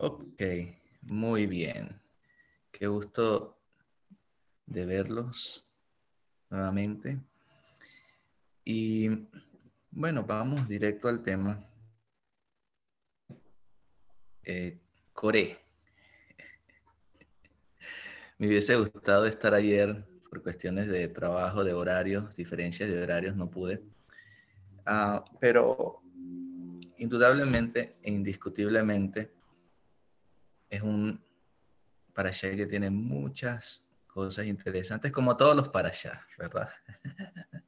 Ok, muy bien. Qué gusto de verlos nuevamente. Y bueno, vamos directo al tema. Eh, Core. Me hubiese gustado estar ayer por cuestiones de trabajo, de horarios, diferencias de horarios, no pude. Ah, pero indudablemente e indiscutiblemente es un para allá que tiene muchas cosas interesantes, como todos los para allá, ¿verdad?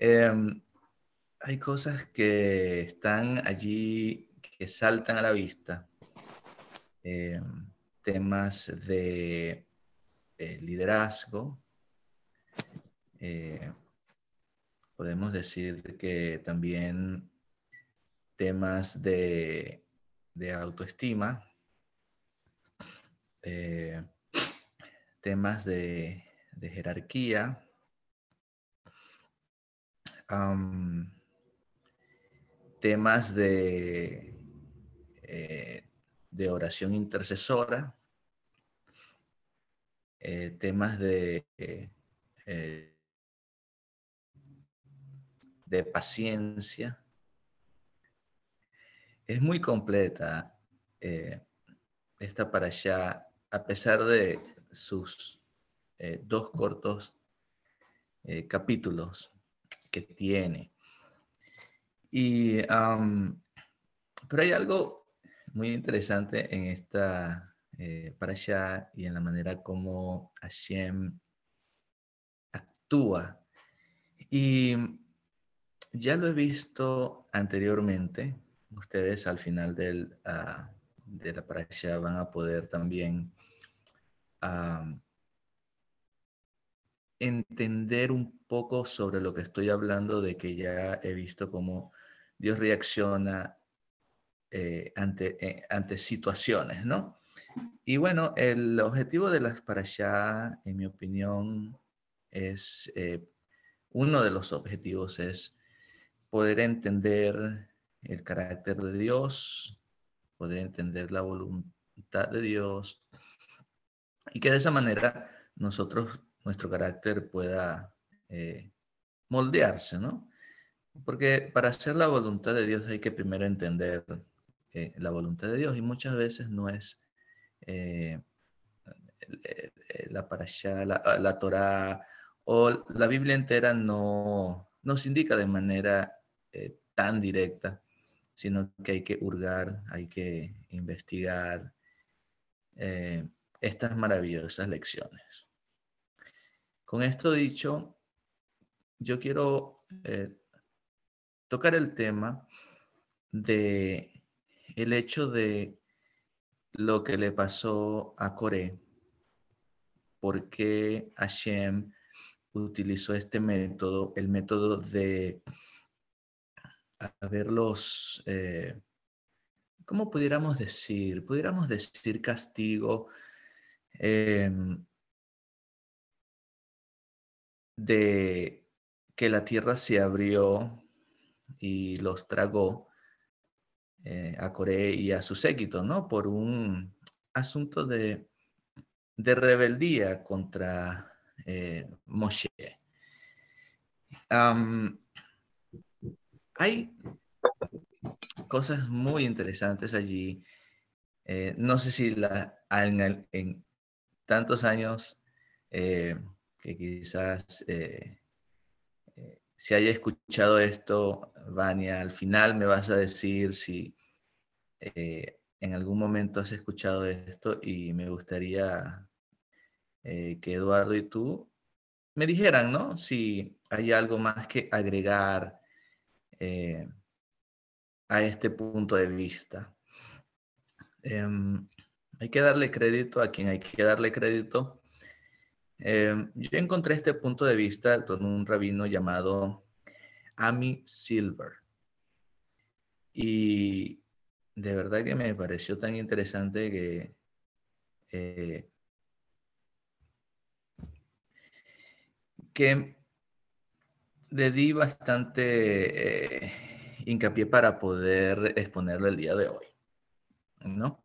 Em, hay cosas que están allí que saltan a la vista. Em, temas de eh, liderazgo. Eh, podemos decir que también temas de, autoestima, eh, temas de, jerarquía, temas de, de oración intercesora, eh, temas de, eh, de paciencia. Es muy completa eh, esta para allá, a pesar de sus dos cortos capítulos que tiene. Y, pero hay algo muy interesante en esta eh, para allá y en la manera como Hashem actúa. Y ya lo he visto anteriormente. Ustedes al final del, uh, de la allá van a poder también entender un poco sobre lo que estoy hablando de que ya he visto cómo Dios reacciona eh, ante, eh, ante situaciones, ¿no? Y bueno, el objetivo de las para allá, en mi opinión, es eh, uno de los objetivos es poder entender el carácter de Dios, poder entender la voluntad de Dios y que de esa manera nosotros, nuestro carácter pueda eh, moldearse, ¿no? Porque para hacer la voluntad de Dios hay que primero entender eh, la voluntad de Dios y muchas veces no es eh, la parasha, la, la Torah o la Biblia entera no nos indica de manera tan directa, sino que hay que hurgar, hay que investigar estas maravillosas lecciones. Con esto dicho, yo quiero tocar el tema de el hecho de lo que le pasó a Coré, por qué Hashem utilizó este método, el método de haberlos, eh, ¿cómo pudiéramos decir? Pudiéramos decir castigo em, de que la tierra se abrió y los tragó eh, a Corea y a su séquito, ¿no? Por un asunto de, rebeldía contra eh, Moshe. hay cosas muy interesantes allí. Eh, no sé si la, en, tantos años que quizás si haya escuchado esto, Vania, al final me vas a decir si eh, en algún momento has escuchado esto y me gustaría eh, que Eduardo y tú me dijeran, ¿no? Si hay algo más que agregar eh, a este punto de vista. Em, hay que darle crédito a quien hay que darle crédito. Em, yo encontré este punto de vista con un rabino llamado Amy Silver. Y de verdad que me pareció tan interesante que eh, que le di bastante eh, hincapié para poder exponerlo el día de hoy. ¿no?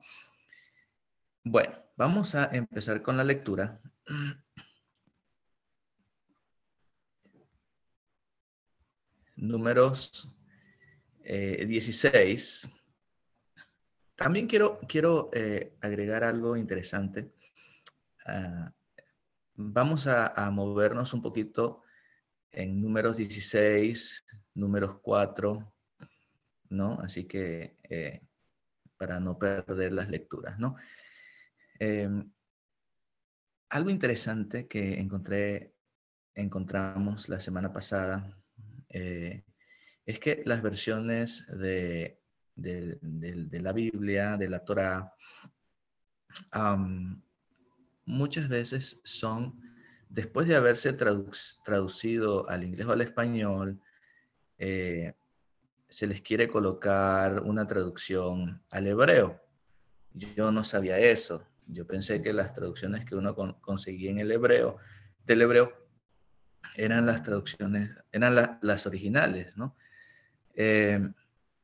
Bueno, vamos a empezar con la lectura. Números 16. Eh, También quiero, quiero eh, agregar algo interesante. Ah, vamos a, movernos un poquito en números 16, números 4, ¿no? Así que eh, para no perder las lecturas, ¿no? Em, algo interesante que encontré, encontramos la semana pasada eh, es que las versiones de, la Biblia, de la Torah, muchas veces son, después de haberse traducido al inglés o al español, eh, se les quiere colocar una traducción al hebreo. Yo no sabía eso. Yo pensé que las traducciones que uno conseguía en el hebreo, del hebreo, eran las traducciones, eran las originales, ¿no? Eh,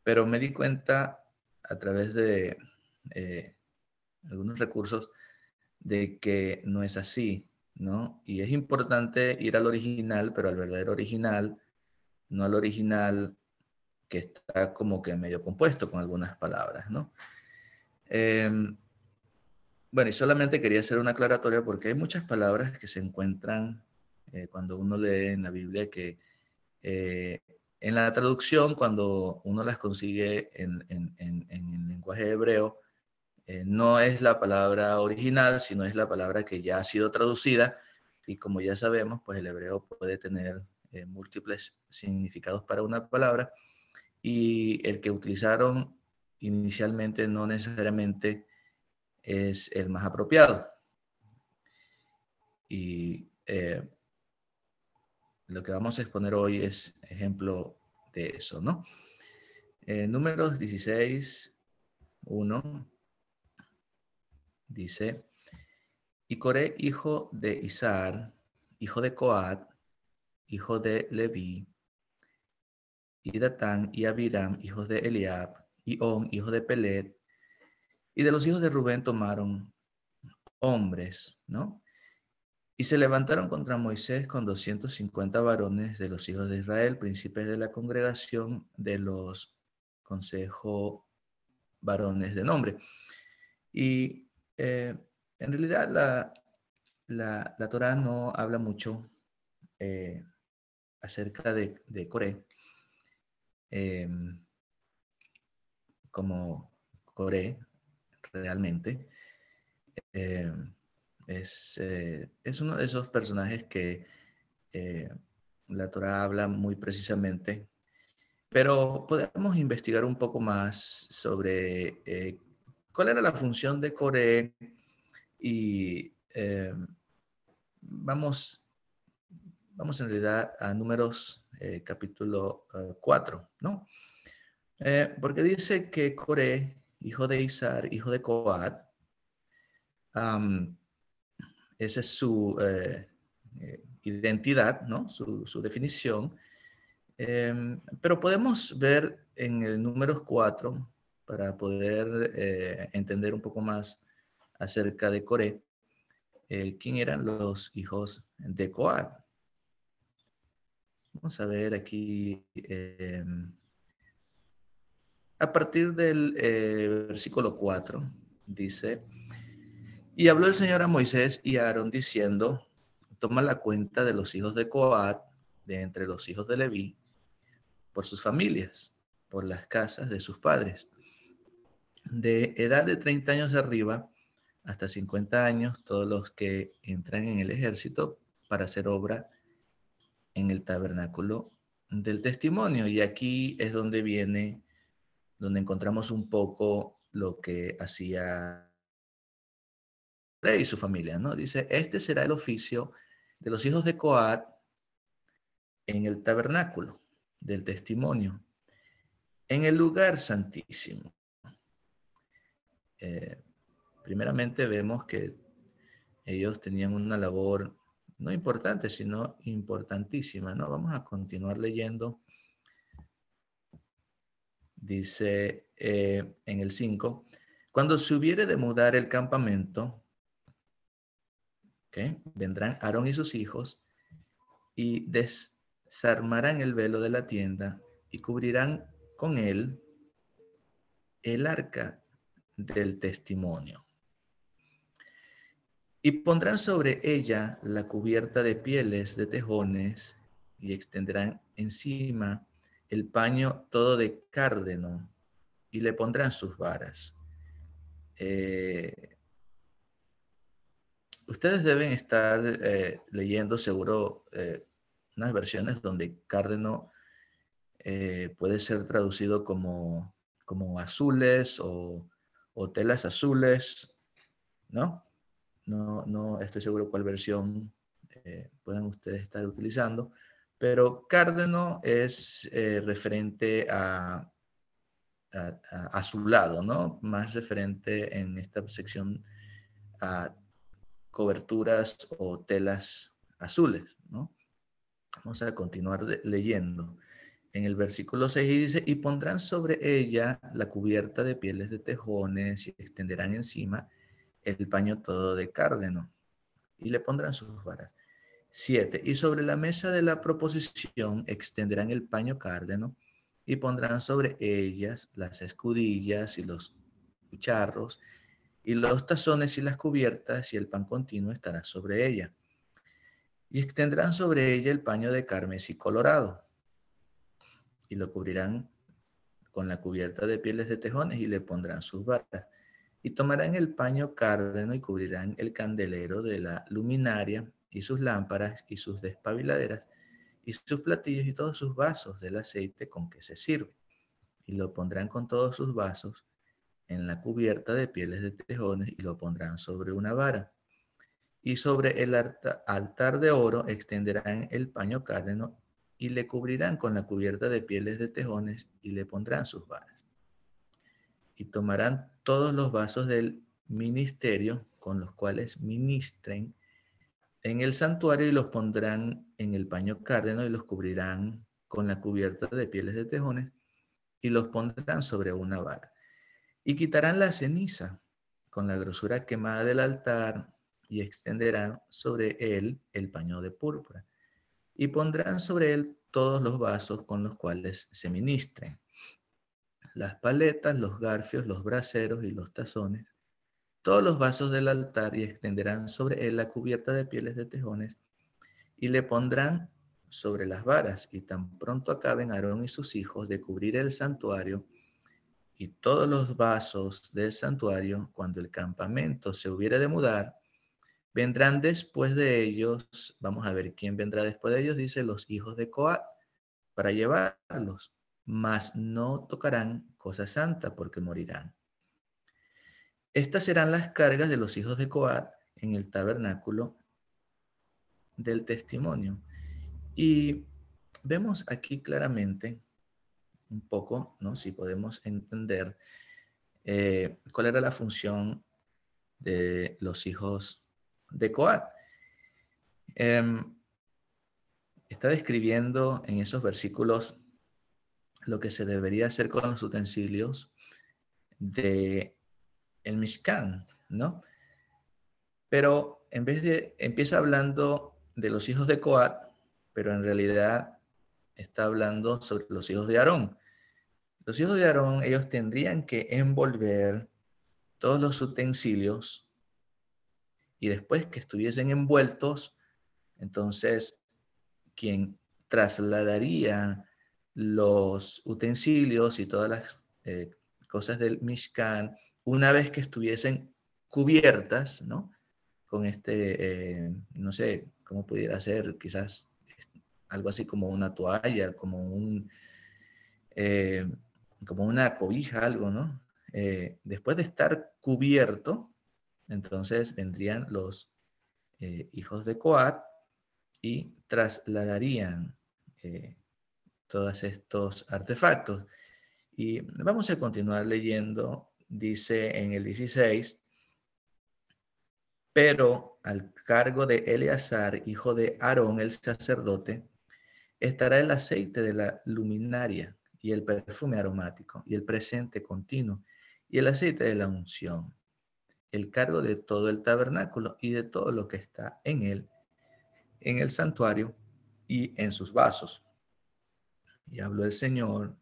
pero me di cuenta a través de eh, algunos recursos de que no es así, ¿no? Y es importante ir al original, pero al verdadero original, no al original que está como que medio compuesto con algunas palabras, ¿no? Em, bueno, y solamente quería hacer una aclaratoria porque hay muchas palabras que se encuentran eh, cuando uno lee en la Biblia que eh, en la traducción, cuando uno las consigue en, el lenguaje hebreo, eh, no es la palabra original, sino es la palabra que ya ha sido traducida. Y como ya sabemos, pues el hebreo puede tener múltiples significados para una palabra. Y el que utilizaron inicialmente no necesariamente es el más apropiado. Y lo que vamos a exponer hoy es ejemplo de eso, ¿no? Eh, números 16, 1, dice, y Coré, hijo de Isar, hijo de Coat, hijo de Leví, y Datán y Abiram, hijos de Eliab, y On, hijo de Pelet, y de los hijos de Rubén tomaron hombres, ¿no? Y se levantaron contra Moisés con 250 varones de los hijos de Israel, príncipes de la congregación de los consejos varones de nombre. Y eh, en realidad la, la, la, Torah no habla mucho eh, acerca de, de Coré, em, como Coré realmente. Em, eh, es, uno de esos personajes que eh, la Torah habla muy precisamente, pero podemos investigar un poco más sobre eh, cuál era la función de Coré y vamos, vamos en realidad a números capítulo 4, ¿no? porque dice que Coré, hijo de Isar, hijo de Coat, esa es su eh, eh, identidad, ¿no? su, definición. Em, pero podemos ver en el número 4, para poder eh, entender un poco más acerca de Coré, quién eran los hijos de Coat. Vamos a ver aquí. A partir del versículo 4, dice, y habló el Señor a Moisés y a Aarón diciendo, toma la cuenta de los hijos de Coat, de entre los hijos de Leví, por sus familias, por las casas de sus padres. De edad de 30 años arriba hasta 50 años, todos los que entran en el ejército para hacer obra en el tabernáculo del testimonio. Y aquí es donde viene, donde encontramos un poco lo que hacía y su familia, ¿no? Dice, este será el oficio de los hijos de Coat en el tabernáculo del testimonio, en el lugar santísimo. Eh, primeramente vemos que ellos tenían una labor no importante, sino importantísima, ¿no? Vamos a continuar leyendo. Dice eh, en el 5, Cuando se hubiere de mudar el campamento, vendrán Aarón y sus hijos y desarmarán el velo de la tienda y cubrirán con él el arca del testimonio. Y pondrán sobre ella la cubierta de pieles de tejones y extenderán encima el paño todo de cárdeno y le pondrán sus varas. Eh, ustedes deben estar eh, leyendo seguro eh, unas versiones donde cárdeno puede ser traducido como, como azules o, o telas azules, ¿no? No, no estoy seguro cuál versión puedan ustedes estar utilizando, pero cárdeno es eh, referente a, a, su lado, ¿no? Más referente en esta sección a coberturas o telas azules, ¿no? Vamos a continuar leyendo. En el versículo 6 dice, y pondrán sobre ella la cubierta de pieles de tejones y extenderán encima el paño todo de cárdeno y le pondrán sus varas. Siete, y sobre la mesa de la proposición extenderán el paño cárdeno y pondrán sobre ellas las escudillas y los cucharros y los tazones y las cubiertas y el pan continuo estará sobre ella. Y extenderán sobre ella el paño de carmesí colorado y lo cubrirán con la cubierta de pieles de tejones y le pondrán sus varas y tomarán el paño cárdeno y cubrirán el candelero de la luminaria y sus lámparas y sus despabiladeras y sus platillos y todos sus vasos del aceite con que se sirve. Y lo pondrán con todos sus vasos en la cubierta de pieles de tejones y lo pondrán sobre una vara. Y sobre el altar de oro extenderán el paño cárdeno y le cubrirán con la cubierta de pieles de tejones y le pondrán sus varas y tomarán todos los vasos del ministerio con los cuales ministren en el santuario y los pondrán en el paño cárdeno y los cubrirán con la cubierta de pieles de tejones y los pondrán sobre una vara. Y quitarán la ceniza con la grosura quemada del altar y extenderán sobre él el paño de púrpura y pondrán sobre él todos los vasos con los cuales se ministren las paletas, los garfios, los braseros y los tazones, todos los vasos del altar y extenderán sobre él la cubierta de pieles de tejones y le pondrán sobre las varas y tan pronto acaben Aarón y sus hijos de cubrir el santuario y todos los vasos del santuario, cuando el campamento se hubiere de mudar, vendrán después de ellos, vamos a ver quién vendrá después de ellos, dice los hijos de Coat, para llevarlos mas no tocarán cosa santa porque morirán. Estas serán las cargas de los hijos de Coat en el tabernáculo del testimonio. Y vemos aquí claramente un poco, ¿no? Si podemos entender eh, cuál era la función de los hijos de Coat. Em, está describiendo en esos versículos lo que se debería hacer con los utensilios de el Mishkan, ¿no? Pero en vez de, empieza hablando de los hijos de Coat, pero en realidad está hablando sobre los hijos de Aarón. Los hijos de Aarón, ellos tendrían que envolver todos los utensilios y después que estuviesen envueltos, entonces quien trasladaría los utensilios y todas las eh, cosas del Mishkan, una vez que estuviesen cubiertas, ¿no? Con este, eh, no sé, cómo pudiera ser, quizás algo así como una toalla, como un, eh, como una cobija, algo, ¿no? después de estar cubierto, entonces vendrían los hijos de Coat y trasladarían todos estos artefactos. Y vamos a continuar leyendo, dice en el 16, pero al cargo de Eleazar, hijo de Aarón, el sacerdote, estará el aceite de la luminaria y el perfume aromático y el presente continuo y el aceite de la unción, el cargo de todo el tabernáculo y de todo lo que está en él, en el santuario y en sus vasos. Y habló el Señor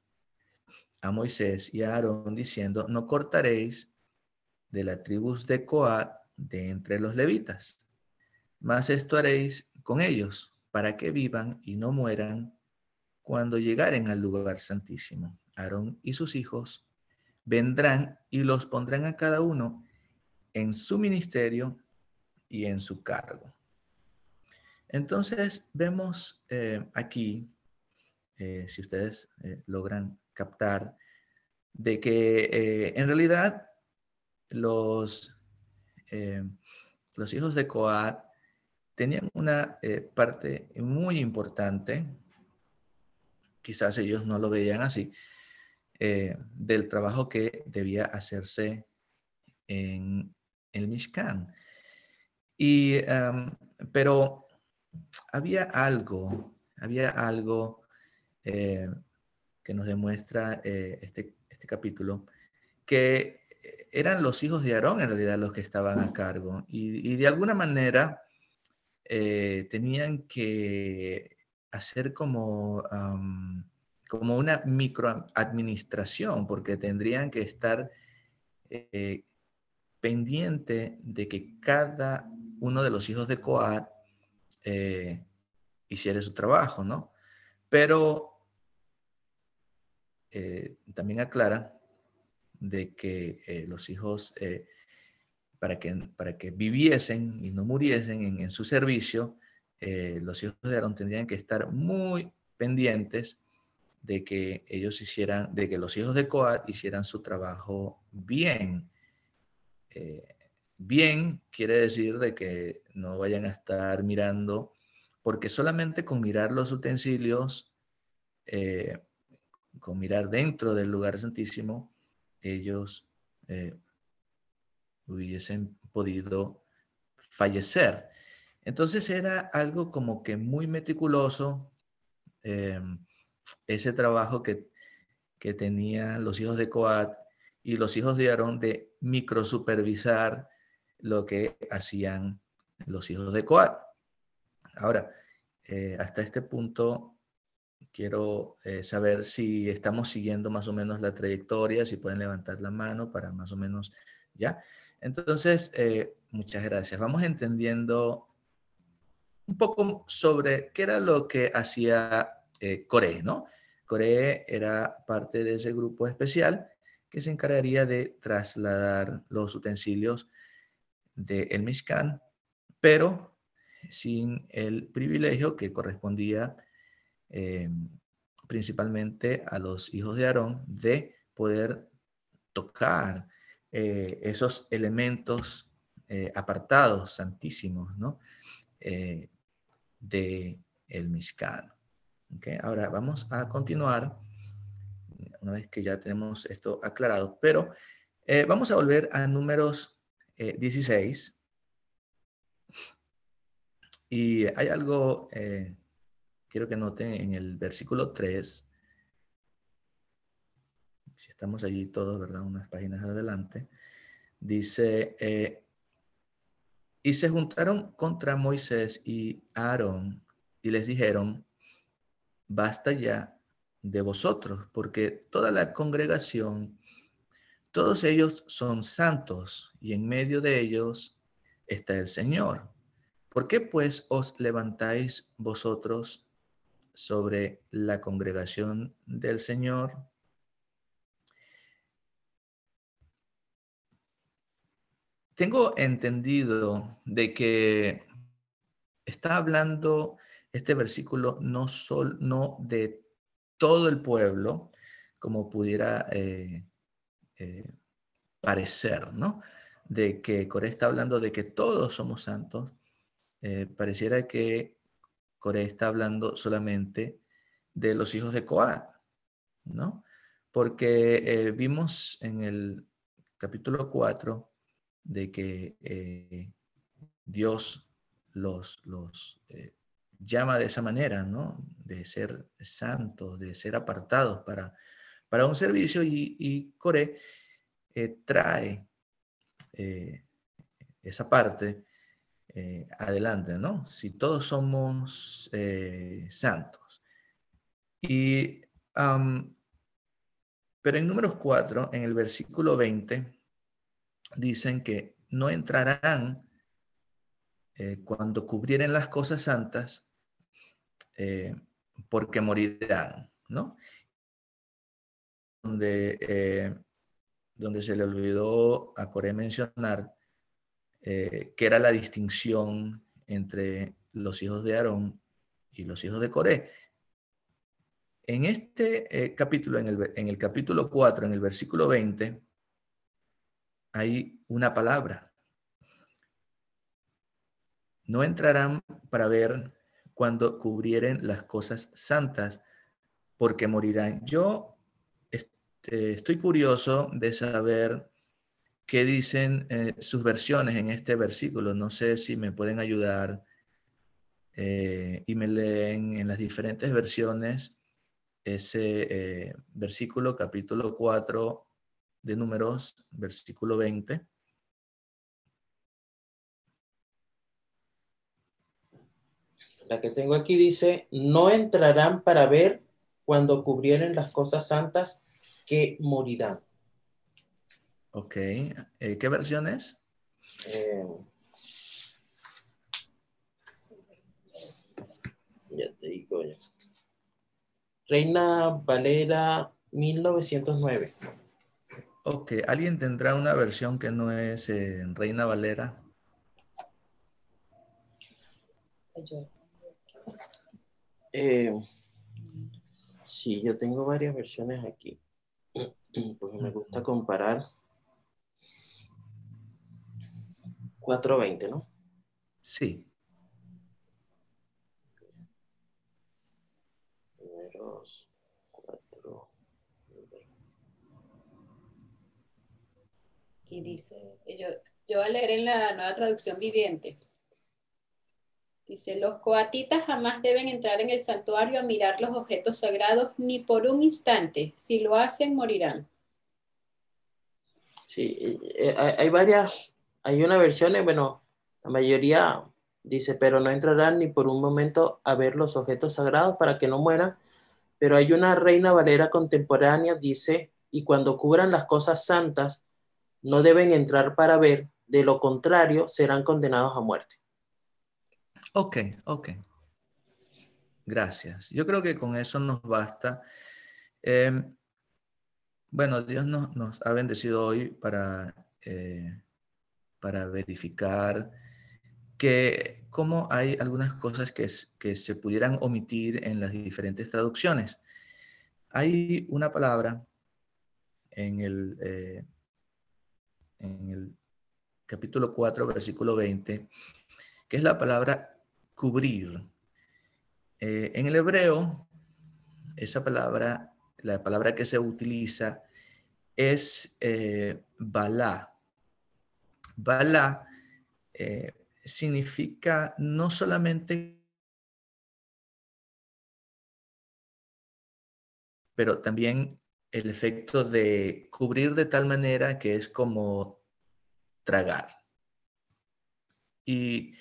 a Moisés y a Aarón diciendo, no cortaréis de la tribus de Coat de entre los levitas, mas esto haréis con ellos para que vivan y no mueran cuando llegaren al lugar santísimo. Aarón y sus hijos vendrán y los pondrán a cada uno en su ministerio y en su cargo. Entonces vemos eh, aquí, eh, si ustedes eh, logran captar, de que en realidad los, los hijos de Coat tenían una parte muy importante, quizás ellos no lo veían así, eh, del trabajo que debía hacerse en el Mishkan. Y, pero había algo, había algo eh, que nos demuestra eh, este, este capítulo, que eran los hijos de Aarón en realidad los que estaban a cargo y, de alguna manera tenían que hacer como como una microadministración, porque tendrían que estar eh, pendiente de que cada uno de los hijos de Coat eh, hiciera su trabajo, ¿no? Pero eh, también aclara de que los hijos, para, que, para que viviesen y no muriesen en, en su servicio, los hijos de Aarón tendrían que estar muy pendientes de que ellos hicieran, de que los hijos de Coat hicieran su trabajo bien. Eh, bien quiere decir de que no vayan a estar mirando, porque solamente con mirar los utensilios, eh, con mirar dentro del lugar santísimo, ellos eh, hubiesen podido fallecer. Entonces era algo como que muy meticuloso, ese trabajo que, que tenían los hijos de Coat y los hijos de Aarón de microsupervisar lo que hacían los hijos de Coat. Ahora, eh, hasta este punto quiero eh, saber si estamos siguiendo más o menos la trayectoria, si pueden levantar la mano para más o menos ya. Entonces, eh, muchas gracias. Vamos entendiendo un poco sobre qué era lo que hacía eh, Coré, ¿no? Coré era parte de ese grupo especial que se encargaría de trasladar los utensilios del el Mishkan, pero sin el privilegio que correspondía eh, principalmente a los hijos de Aarón de poder tocar eh, esos elementos apartados, santísimos, ¿no? de el Mishkan. Ahora vamos a continuar, una vez que ya tenemos esto aclarado, pero eh, vamos a volver a números 16. Eh, y hay algo, eh, quiero que noten en el versículo 3, si estamos allí todos, ¿verdad? Unas páginas adelante, dice, y se juntaron contra Moisés y Aarón y les dijeron, basta ya de vosotros, porque toda la congregación, todos ellos son santos y en medio de ellos está el Señor. ¿Por qué pues os levantáis vosotros sobre la congregación del Señor? Tengo entendido de que está hablando este versículo no, sol, no de todo el pueblo, como pudiera eh, eh, parecer, ¿no? De que Coré está hablando de que todos somos santos, eh, pareciera que Coré está hablando solamente de los hijos de Coat, ¿no? Porque vimos en el capítulo 4 de que Dios los, los llama de esa manera, ¿no? De ser santos, de ser apartados para, para un servicio y, y Coré eh, trae esa parte adelante, ¿no? Si todos somos santos. Y, pero en números 4, en el versículo 20, dicen que no entrarán cuando cubrieren las cosas santas porque morirán, ¿no? Donde, eh, donde se le olvidó a Coré mencionar eh, que era la distinción entre los hijos de Aarón y los hijos de Coré. En este eh, capítulo, en el, capítulo 4, en el versículo 20, hay una palabra. No entrarán para ver cuando cubrieren las cosas santas, porque morirán. Yo este, estoy curioso de saber qué dicen eh, sus versiones en este versículo. No sé si me pueden ayudar eh, y me leen en las diferentes versiones ese eh, versículo, capítulo 4 de números, versículo 20. La que tengo aquí dice, no entrarán para ver cuando cubrieren las cosas santas que morirán. Ok. Eh, ¿Qué versión es? Eh, ya te digo ya. Reina Valera 1909. Ok, ¿alguien tendrá una versión que no es en Reina Valera? Eh, sí, yo tengo varias versiones aquí. Porque me gusta comparar. 420, ¿no? Sí. Primeros 4, Y dice, yo, yo voy a leer en la nueva traducción viviente. Dice, los coatitas jamás deben entrar en el santuario a mirar los objetos sagrados ni por un instante. Si lo hacen, morirán. Sí, eh, hay varias, hay una versión, eh, bueno, la mayoría dice, pero no entrarán ni por un momento a ver los objetos sagrados para que no mueran. Pero hay una reina valera contemporánea, dice, y cuando cubran las cosas santas, no deben entrar para ver, de lo contrario serán condenados a muerte. Ok, ok. Gracias. Yo creo que con eso nos basta. Em, bueno, Dios nos, ha bendecido hoy para, eh, para verificar que cómo hay algunas cosas que, que se pudieran omitir en las diferentes traducciones. Hay una palabra en el, eh, en el capítulo 4, versículo 20, que es la palabra cubrir. Eh, en el hebreo, esa palabra, la palabra que se utiliza es eh, balá. Balá eh, significa no solamente, pero también el efecto de cubrir de tal manera que es como tragar. Y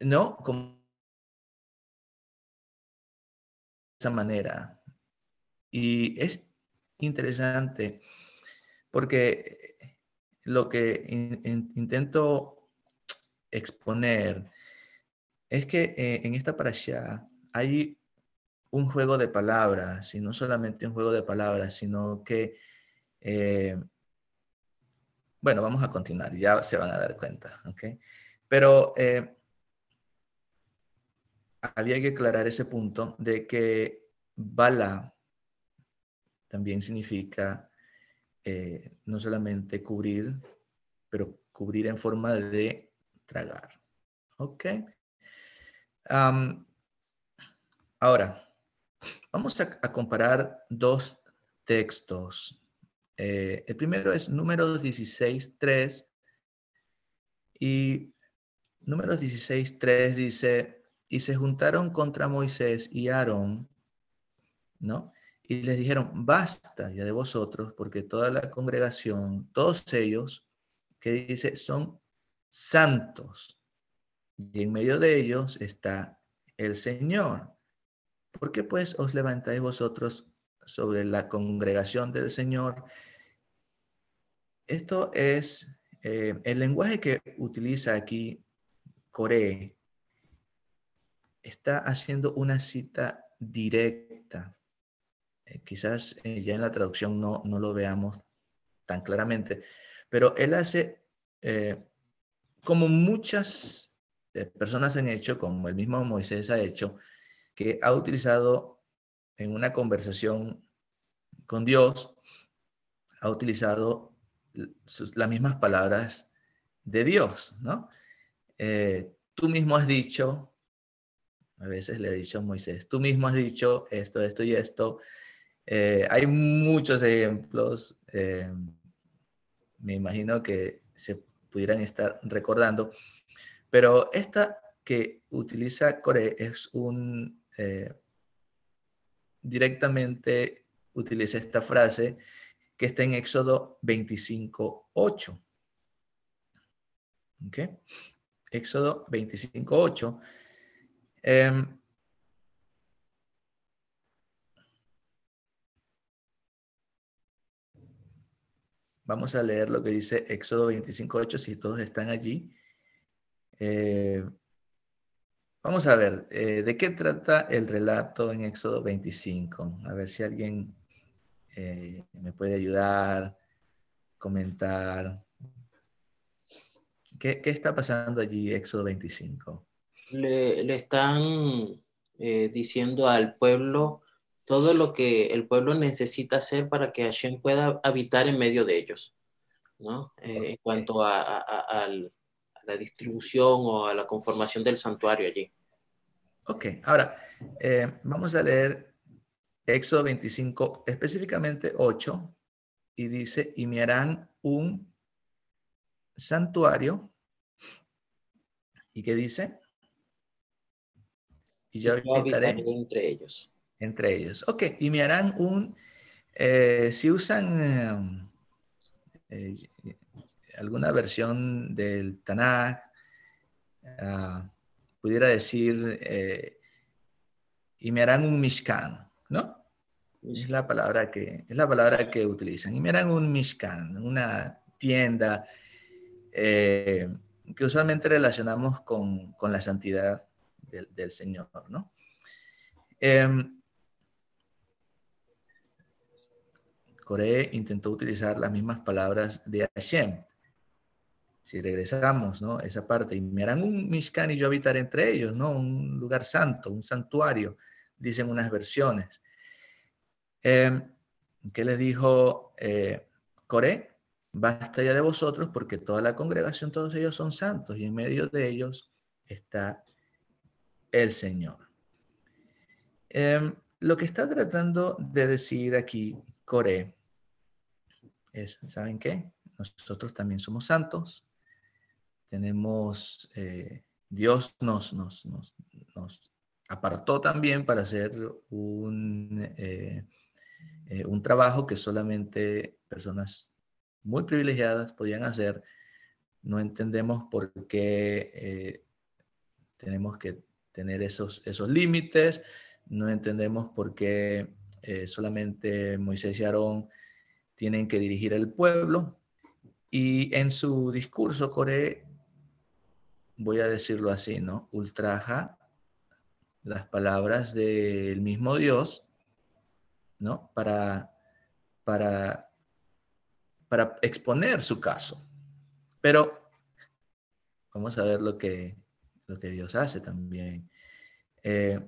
¿no? Como esa manera. Y es interesante porque lo que intento exponer es que eh, en esta parasha hay un juego de palabras, y no solamente un juego de palabras, sino que, eh, bueno, vamos a continuar, ya se van a dar cuenta, ¿ok? Pero eh, había que aclarar ese punto de que bala también significa eh, no solamente cubrir, pero cubrir en forma de tragar. ¿Ok? ahora, vamos a, comparar dos textos. Eh, el primero es Números 16.3 y Números 16.3 dice, y se juntaron contra Moisés y Aarón, ¿no? Y les dijeron, basta ya de vosotros, porque toda la congregación, todos ellos, que dice, son santos. Y en medio de ellos está el Señor. ¿Por qué pues os levantáis vosotros sobre la congregación del Señor? Esto es eh, el lenguaje que utiliza aquí Coré. Está haciendo una cita directa. Eh, quizás eh, ya en la traducción no, no, lo veamos tan claramente, pero él hace, como muchas personas han hecho, como el mismo Moisés ha hecho, que ha utilizado en una conversación con Dios, ha utilizado las mismas palabras de Dios, ¿no? Eh, tú mismo has dicho, a veces le he dicho a Moisés, tú mismo has dicho esto, esto y esto. Eh, hay muchos ejemplos, eh, me imagino que se pudieran estar recordando, pero esta que utiliza Core es un, directamente utiliza esta frase que está en Éxodo 25, 8. ¿Ok? Éxodo 25, 8. Vamos a leer lo que dice Éxodo 25, 8, si todos están allí. Eh, vamos a ver, eh, ¿de qué trata el relato en Éxodo 25? A ver si alguien eh, me puede ayudar, comentar. ¿Qué, está pasando allí, Éxodo 25? Le, están eh, diciendo al pueblo todo lo que el pueblo necesita hacer para que Hashem pueda habitar en medio de ellos, ¿no? Eh, en cuanto a, la distribución o a la conformación del santuario allí. Ok, ahora vamos a leer Éxodo 25, específicamente 8, y dice, y me harán un santuario. ¿Y qué dice? Y yo habitaré entre ellos. Entre ellos. Ok, y me harán un, eh, si usan eh, eh, alguna versión del Tanakh, ah, pudiera decir, y me harán un Mishkan. ¿no? Es la palabra que, es la palabra que utilizan. Y miran un Mishkan, una tienda que usualmente relacionamos con, la santidad del, Señor, ¿no? Em, Coré intentó utilizar las mismas palabras de Hashem. Si regresamos, ¿no? Esa parte, y me harán un Mishkan y yo habitaré entre ellos, ¿no? Un lugar santo, un santuario, dicen unas versiones. Eh, ¿Qué les dijo eh, Coré? Basta ya de vosotros porque toda la congregación, todos ellos son santos y en medio de ellos está el Señor. Em, lo que está tratando de decir aquí Coré es, ¿saben qué? Nosotros también somos santos, tenemos, eh, Dios nos, nos, nos, nos, apartó también para hacer un, eh, eh, un trabajo que solamente personas muy privilegiadas podían hacer. No entendemos por qué tenemos que tener esos, esos límites, no entendemos por qué eh, solamente Moisés y Aarón tienen que dirigir al pueblo. Y en su discurso, Coré, voy a decirlo así, ¿no? Ultraja las palabras del mismo Dios ¿no? Para, para, para exponer su caso. Pero vamos a ver lo que, lo que Dios hace también. Eh,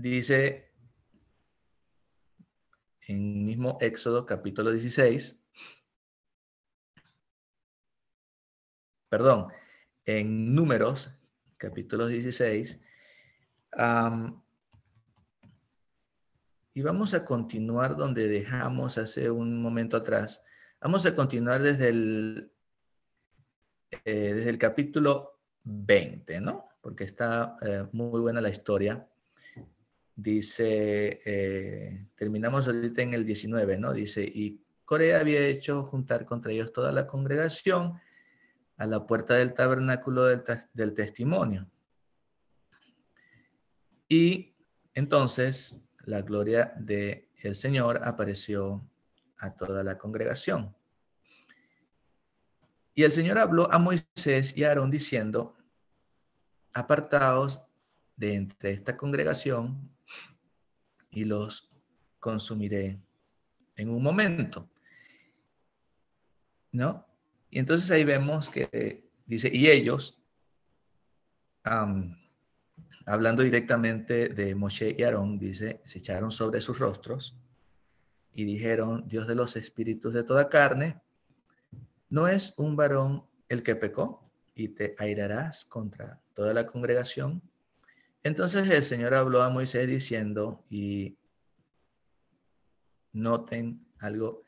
dice en mismo Éxodo capítulo 16, perdón, en Números capítulo 16, y vamos a continuar donde dejamos hace un momento atrás. Vamos a continuar desde el, eh, desde el capítulo 20, ¿no? Porque está eh, muy buena la historia. Dice, eh, terminamos ahorita en el 19, ¿no? Dice, y Corea había hecho juntar contra ellos toda la congregación a la puerta del tabernáculo del, testimonio. Y entonces la gloria del el Señor apareció a toda la congregación. Y el Señor habló a Moisés y a Aarón diciendo, apartaos de entre esta congregación y los consumiré en un momento. ¿No? Y entonces ahí vemos que dice, y ellos, hablando directamente de Moshe y Aarón, dice, se echaron sobre sus rostros y dijeron, Dios de los espíritus de toda carne, ¿no es un varón el que pecó y te airarás contra toda la congregación? Entonces el Señor habló a Moisés diciendo, y noten algo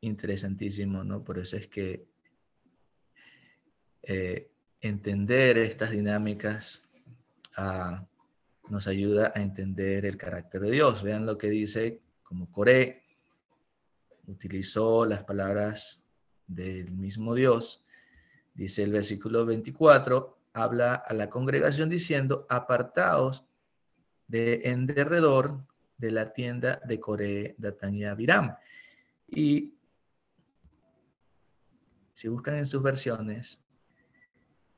interesantísimo, ¿no? Por eso es que eh, entender estas dinámicas ah, nos ayuda a entender el carácter de Dios. Vean lo que dice, como Coré utilizó las palabras del mismo Dios. Dice el versículo 24, habla a la congregación diciendo, apartaos de en derredor de la tienda de Coré, Datán y Abiram. Y si buscan en sus versiones,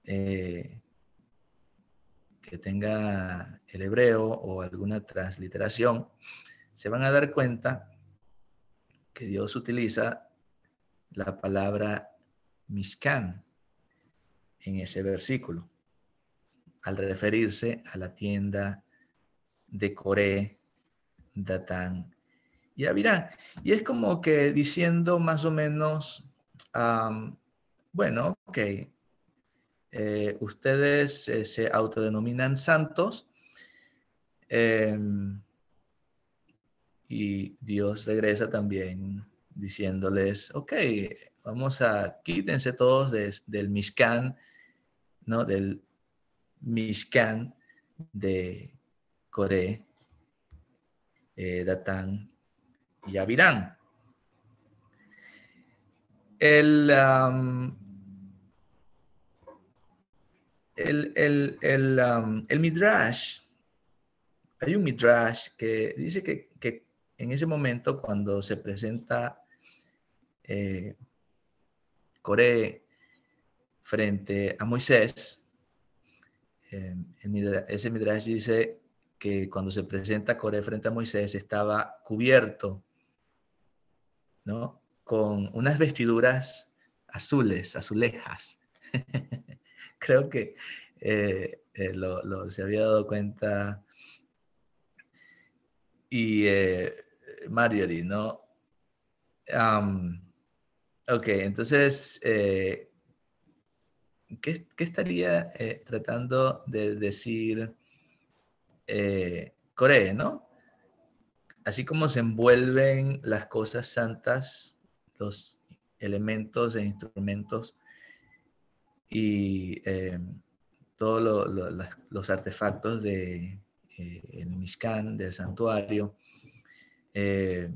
eh, que tenga el hebreo o alguna transliteración, se van a dar cuenta que Dios utiliza la palabra Mishkan en ese versículo, al referirse a la tienda de Coré, Datán y Abirán. Y es como que diciendo más o menos, bueno, ok, eh, ustedes eh, se autodenominan santos em, y Dios regresa también diciéndoles, ok, vamos a, quítense todos del Mishkan, ¿no? Del Mishkan de Coré, eh, y Abirán. El, el, el, Midrash, hay un Midrash que dice que, en ese momento cuando se presenta eh, frente a Moisés, eh, ese Midrash dice que cuando se presenta Coré frente a Moisés estaba cubierto, ¿no? Con unas vestiduras azules, azulejas. creo que eh, eh, lo, se había dado cuenta y eh, Marjorie, ¿no? ok, entonces, ¿qué, estaría tratando de decir Corea, no? Así como se envuelven las cosas santas, los elementos e instrumentos y eh, todos los artefactos de eh, el Mishkan, del santuario. Eh,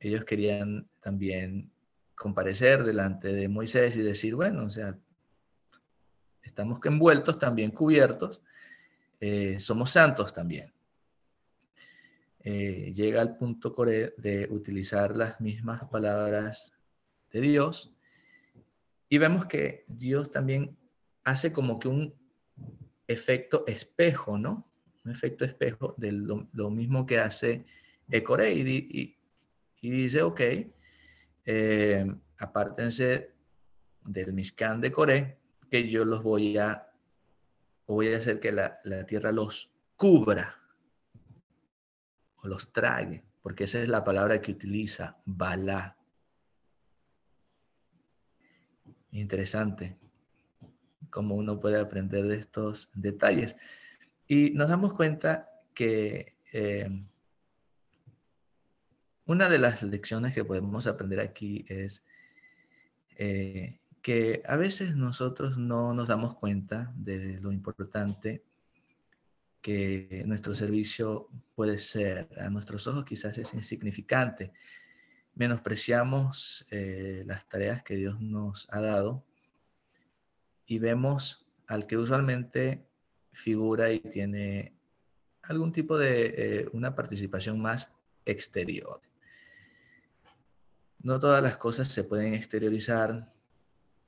ellos querían también comparecer delante de Moisés y decir, bueno, o sea, estamos envueltos, también cubiertos, somos santos también. llega al punto de utilizar las mismas palabras de Dios y vemos que Dios también hace como que un efecto espejo, ¿no? Un efecto espejo de lo, mismo que hace Ecore y, dice, ok, eh, apártense del Mishkan de Coré, que yo los voy a, voy a hacer que la, la tierra los cubra o los trague, porque esa es la palabra que utiliza, Balá. Interesante cómo uno puede aprender de estos detalles. Y nos damos cuenta que eh, una de las lecciones que podemos aprender aquí es eh, que a veces nosotros no nos damos cuenta de lo importante que nuestro servicio puede ser. A nuestros ojos quizás es insignificante. Menospreciamos eh, las tareas que Dios nos ha dado y vemos al que usualmente figura y tiene algún tipo de eh, una participación más exterior. No todas las cosas se pueden exteriorizar.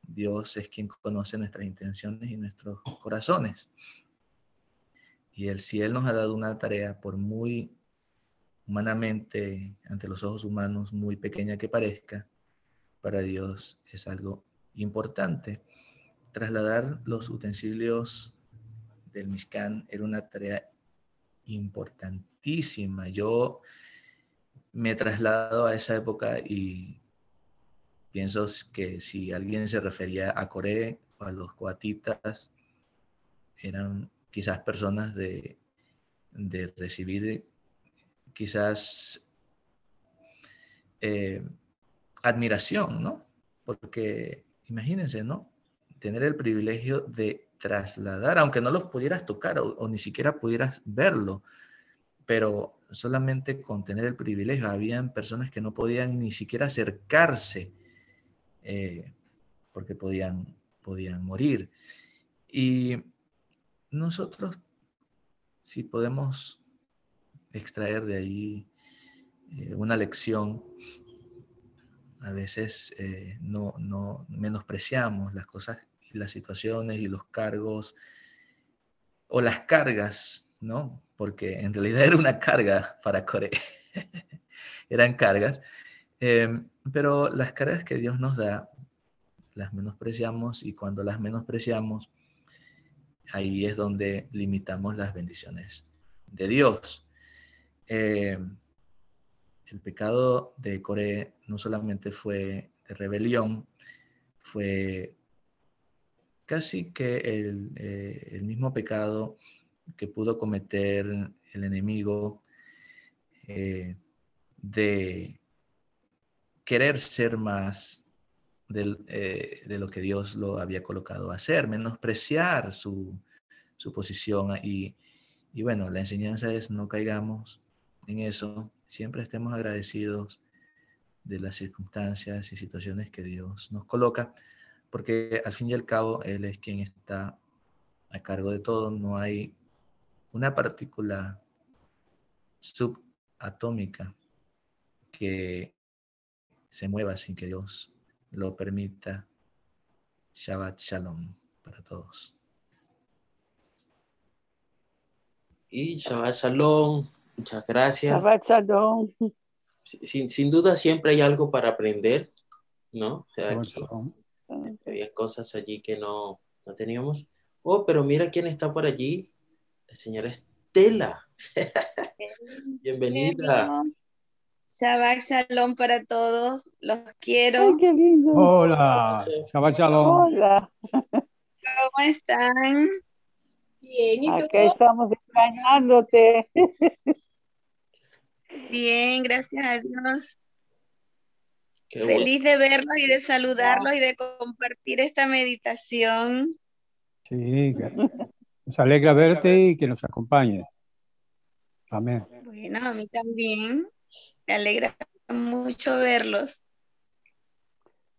Dios es quien conoce nuestras intenciones y nuestros corazones. Y el, si Él nos ha dado una tarea, por muy humanamente, ante los ojos humanos, muy pequeña que parezca, para Dios es algo importante. Trasladar los utensilios del Mishkan era una tarea importantísima. Yo me traslado a esa época y pienso que si alguien se refería a Corea o a los coatitas, eran quizás personas de, de recibir quizás eh, admiración, ¿no? Porque imagínense, ¿no? Tener el privilegio de trasladar, aunque no los pudieras tocar o, ni siquiera pudieras verlo, pero solamente con tener el privilegio, habían personas que no podían ni siquiera acercarse eh, porque podían, podían morir. Y nosotros, si podemos extraer de ahí eh, una lección, a veces eh, no, no menospreciamos las cosas las situaciones y los cargos o las cargas, ¿no? Porque en realidad era una carga para Corea. Eran cargas. Em, pero las cargas que Dios nos da, las menospreciamos y cuando las menospreciamos, ahí es donde limitamos las bendiciones de Dios. Em, el pecado de Corea no solamente fue de rebelión, fue casi que eh, el, mismo pecado que pudo cometer el enemigo eh, de querer ser más eh, de lo que Dios lo había colocado a hacer, menospreciar su, su posición. Y, y bueno, la enseñanza es no caigamos en eso, siempre estemos agradecidos de las circunstancias y situaciones que Dios nos coloca porque al fin y al cabo Él es quien está a cargo de todo, no hay una partícula subatómica que se mueva sin que Dios lo permita. Shabbat Shalom para todos. Y Shabbat Shalom, muchas gracias. Shabbat Shalom. Sin, duda siempre hay algo para aprender, ¿no? Había cosas allí que no, no teníamos. Oh, pero mira quién está por allí. La señora Estela. Bienvenida. Shabbat Shalom para todos. Los quiero. qué lindo. Hola. Shabbat Shalom. Hola. ¿Cómo están? Bien, ¿y tú? Acá estamos extrañándote. Bien, gracias a Dios. Feliz de verlos y de saludarlos y de compartir esta meditación. Sí, nos alegra verte y que nos acompañes. Amén. Bueno, a mí también. Me alegra mucho verlos.